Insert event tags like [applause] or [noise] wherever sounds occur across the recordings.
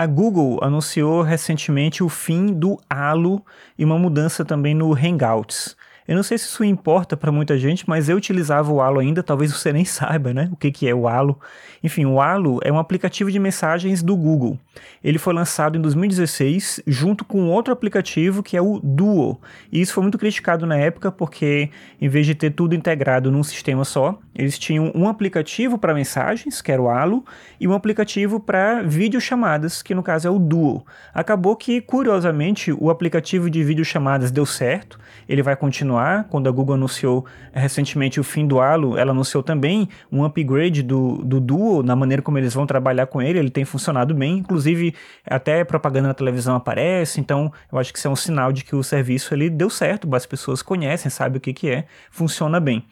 A Google anunciou recentemente o fim do Halo e uma mudança também no Hangouts. Eu não sei se isso importa para muita gente, mas eu utilizava o Halo ainda, talvez você nem [laughs] saiba, né? O que, que é o Halo. Enfim, o Halo é um aplicativo de mensagens do Google. Ele foi lançado em 2016 junto com outro aplicativo que é o Duo. E isso foi muito criticado na época porque, em vez de ter tudo integrado num sistema só, eles tinham um aplicativo para mensagens, que era o Halo, e um aplicativo para videochamadas, que no caso é o Duo. Acabou que, curiosamente, o aplicativo de videochamadas deu certo, ele vai continuar continuar. Quando a Google anunciou eh, recentemente o fim do Halo, ela anunciou também um upgrade do, do Duo, na maneira como eles vão trabalhar com ele. Ele tem funcionado bem, inclusive até propaganda na televisão aparece. Então, eu acho que isso é um sinal de que o serviço ele deu certo, as pessoas conhecem, sabem o que, que é, funciona bem.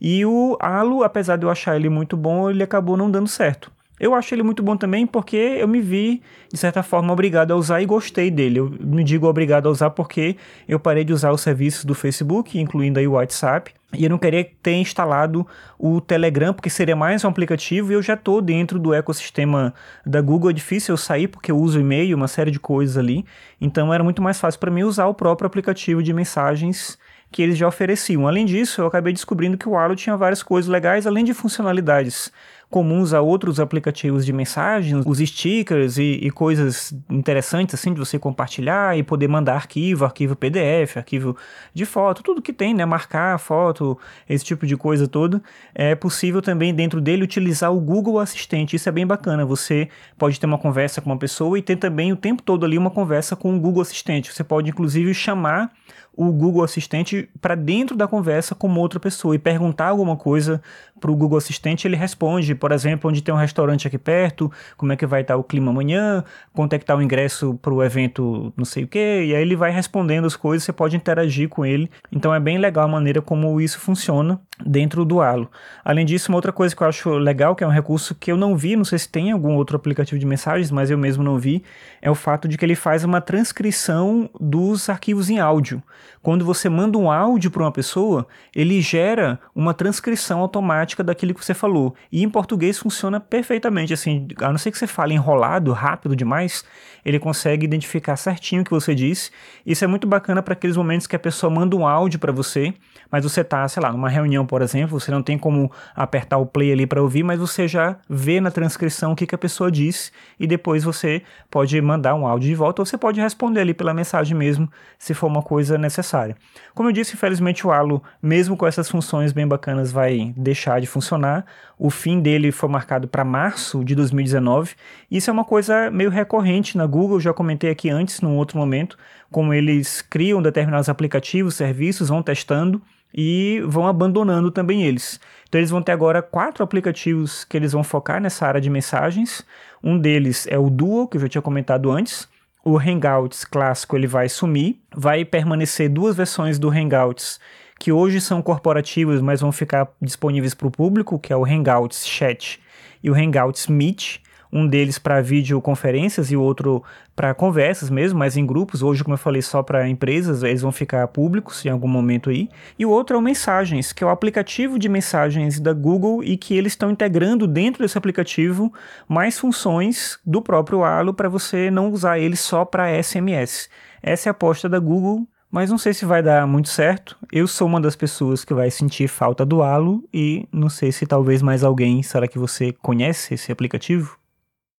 E o Halo, apesar de eu achar ele muito bom, ele acabou não dando certo. Eu acho ele muito bom também porque eu me vi, de certa forma, obrigado a usar e gostei dele. Eu me digo obrigado a usar porque eu parei de usar os serviços do Facebook, incluindo aí o WhatsApp, e eu não queria ter instalado o Telegram, porque seria mais um aplicativo e eu já estou dentro do ecossistema da Google. É difícil eu sair porque eu uso e-mail, uma série de coisas ali. Então era muito mais fácil para mim usar o próprio aplicativo de mensagens que eles já ofereciam. Além disso, eu acabei descobrindo que o Halo tinha várias coisas legais, além de funcionalidades comuns a outros aplicativos de mensagens, os stickers e, e, coisas interessantes assim de você compartilhar e poder mandar arquivo, arquivo PDF, arquivo de foto, tudo que tem, né, marcar foto, esse tipo de coisa toda. É possível também dentro dele utilizar o Google Assistente. Isso é bem bacana. Você pode ter uma conversa com uma pessoa e ter também o tempo todo ali uma conversa com o Google Assistente. Você pode inclusive chamar o Google Assistente para dentro da conversa com outra pessoa e perguntar alguma coisa para o Google Assistente, ele responde, por exemplo, onde tem um restaurante aqui perto, como é que vai estar o clima amanhã, quanto é que está o ingresso para o evento não sei o que, e aí ele vai respondendo as coisas, você pode interagir com ele. Então é bem legal a maneira como isso funciona dentro do Halo. Além disso, uma outra coisa que eu acho legal, que é um recurso que eu não vi, não sei se tem algum outro aplicativo de mensagens, mas eu mesmo não vi, é o fato de que ele faz uma transcrição dos arquivos em áudio. Quando você manda um áudio para uma pessoa, ele gera uma transcrição automática daquilo que você falou. E em português funciona perfeitamente, assim, a não ser que você fale enrolado, rápido demais, ele consegue identificar certinho o que você disse. Isso é muito bacana para aqueles momentos que a pessoa manda um áudio para você, mas você tá, sei lá, numa reunião, por exemplo, você não tem como apertar o play ali para ouvir, mas você já vê na transcrição o que, que a pessoa disse e depois você pode mandar um áudio de volta ou você pode responder ali pela mensagem mesmo, se for uma coisa necessária. Como eu disse, infelizmente o Halo, mesmo com essas funções bem bacanas, vai deixar de funcionar. O fim dele foi marcado para março de 2019. Isso é uma coisa meio recorrente na Google, já comentei aqui antes, num outro momento, como eles criam determinados aplicativos, serviços, vão testando e vão abandonando também eles. Então eles vão ter agora quatro aplicativos que eles vão focar nessa área de mensagens. Um deles é o Duo, que eu já tinha comentado antes. O Hangouts clássico ele vai sumir, vai permanecer duas versões do Hangouts que hoje são corporativos, mas vão ficar disponíveis para o público, que é o Hangouts Chat e o Hangouts Meet um deles para videoconferências e o outro para conversas mesmo, mas em grupos. Hoje, como eu falei, só para empresas, eles vão ficar públicos em algum momento aí. E o outro é o Mensagens, que é o aplicativo de mensagens da Google e que eles estão integrando dentro desse aplicativo mais funções do próprio Halo para você não usar ele só para SMS. Essa é a aposta da Google mas não sei se vai dar muito certo. Eu sou uma das pessoas que vai sentir falta do Halo e não sei se talvez mais alguém. Será que você conhece esse aplicativo?